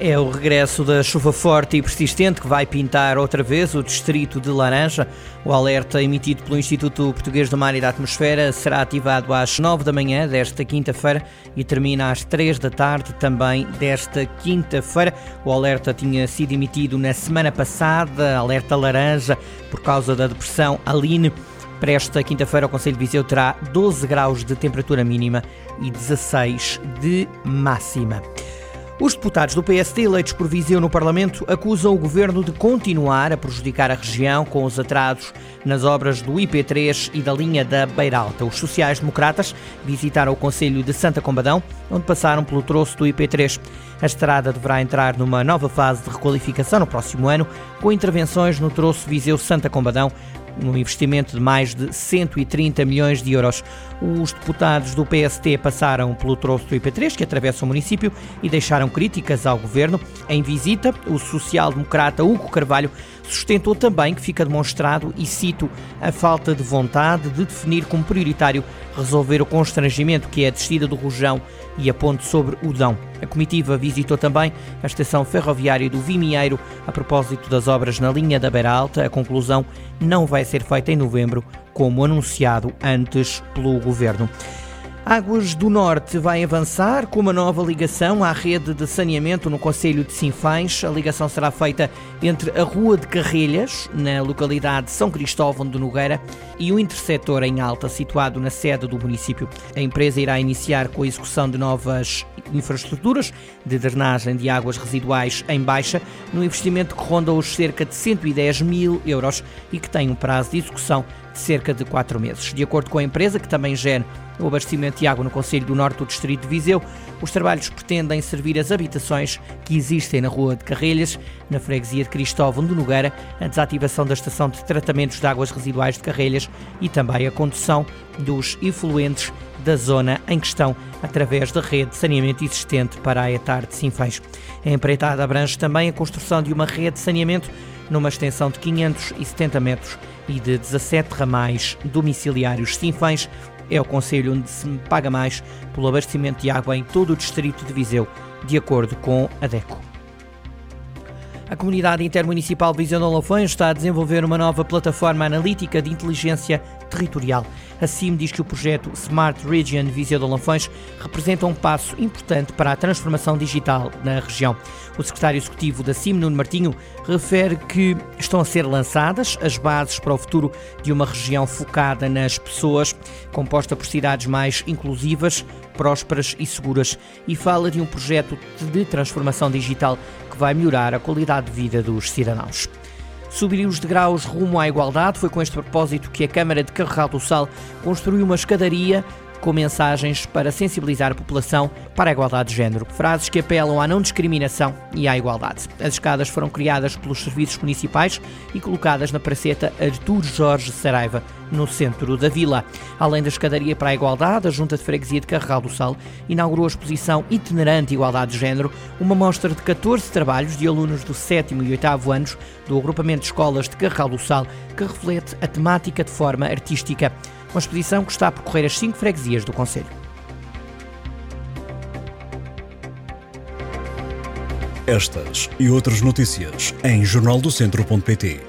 É o regresso da chuva forte e persistente que vai pintar outra vez o distrito de Laranja. O alerta emitido pelo Instituto Português do Mar e da Atmosfera será ativado às 9 da manhã desta quinta-feira e termina às 3 da tarde também desta quinta-feira. O alerta tinha sido emitido na semana passada, alerta laranja, por causa da depressão Aline. Para esta quinta-feira, o Conselho de Viseu terá 12 graus de temperatura mínima e 16 de máxima. Os deputados do PSD eleitos por Viseu no Parlamento acusam o governo de continuar a prejudicar a região com os atrasos nas obras do IP3 e da linha da Beiralta. Os sociais-democratas visitaram o Conselho de Santa Combadão, onde passaram pelo troço do IP3. A estrada deverá entrar numa nova fase de requalificação no próximo ano, com intervenções no troço Viseu-Santa Combadão, num investimento de mais de 130 milhões de euros. Os deputados do PST passaram pelo troço do IP3, que atravessa o município, e deixaram críticas ao governo. Em visita, o social-democrata Hugo Carvalho sustentou também que fica demonstrado, e cito, a falta de vontade de definir como prioritário resolver o constrangimento que é a descida do Rojão e a ponte sobre o Dão. A comitiva visitou também a estação ferroviária do Vimieiro a propósito das obras na linha da Beira Alta. A conclusão não vai ser feita em novembro, como anunciado antes pelo governo. Águas do Norte vai avançar com uma nova ligação à rede de saneamento no Conselho de Sinfães. A ligação será feita entre a Rua de Carrilhas, na localidade de São Cristóvão de Nogueira, e o intersetor em Alta, situado na sede do município. A empresa irá iniciar com a execução de novas infraestruturas de drenagem de águas residuais em baixa, no investimento que ronda os cerca de 110 mil euros e que tem um prazo de execução de cerca de quatro meses. De acordo com a empresa, que também gera o abastecimento de água no Conselho do Norte do Distrito de Viseu, os trabalhos pretendem servir as habitações que existem na Rua de Carrelhas, na freguesia de Cristóvão de Nogueira, a desativação da estação de tratamentos de águas residuais de Carrelhas e também a condução dos efluentes da zona em questão através da rede de saneamento existente para a etar de Sinfãs. A empreitada abrange também a construção de uma rede de saneamento numa extensão de 570 metros e de 17 ramais domiciliários. Sinfãs é o conselho onde se paga mais pelo abastecimento de água em todo o distrito de Viseu, de acordo com a DECO. A comunidade intermunicipal Viseu de Olafões está a desenvolver uma nova plataforma analítica de inteligência territorial. A CIM diz que o projeto Smart Region Viseu de Olafões representa um passo importante para a transformação digital na região. O secretário executivo da CIM, Nuno Martinho, refere que estão a ser lançadas as bases para o futuro de uma região focada nas pessoas, composta por cidades mais inclusivas, prósperas e seguras, e fala de um projeto de transformação digital que vai melhorar a qualidade de vida dos cidadãos. Subir os degraus rumo à igualdade foi com este propósito que a Câmara de Carregal do Sal construiu uma escadaria com mensagens para sensibilizar a população para a igualdade de género. Frases que apelam à não discriminação e à igualdade. As escadas foram criadas pelos serviços municipais e colocadas na praceta Artur Jorge Saraiva, no centro da vila. Além da escadaria para a igualdade, a Junta de Freguesia de Carregal do Sal inaugurou a exposição itinerante Igualdade de Género, uma mostra de 14 trabalhos de alunos do 7 e 8 anos do agrupamento de escolas de Carregal do Sal, que reflete a temática de forma artística uma expedição que está a percorrer as cinco freguesias do Conselho. Estas e outras notícias em jornaldocentro.pt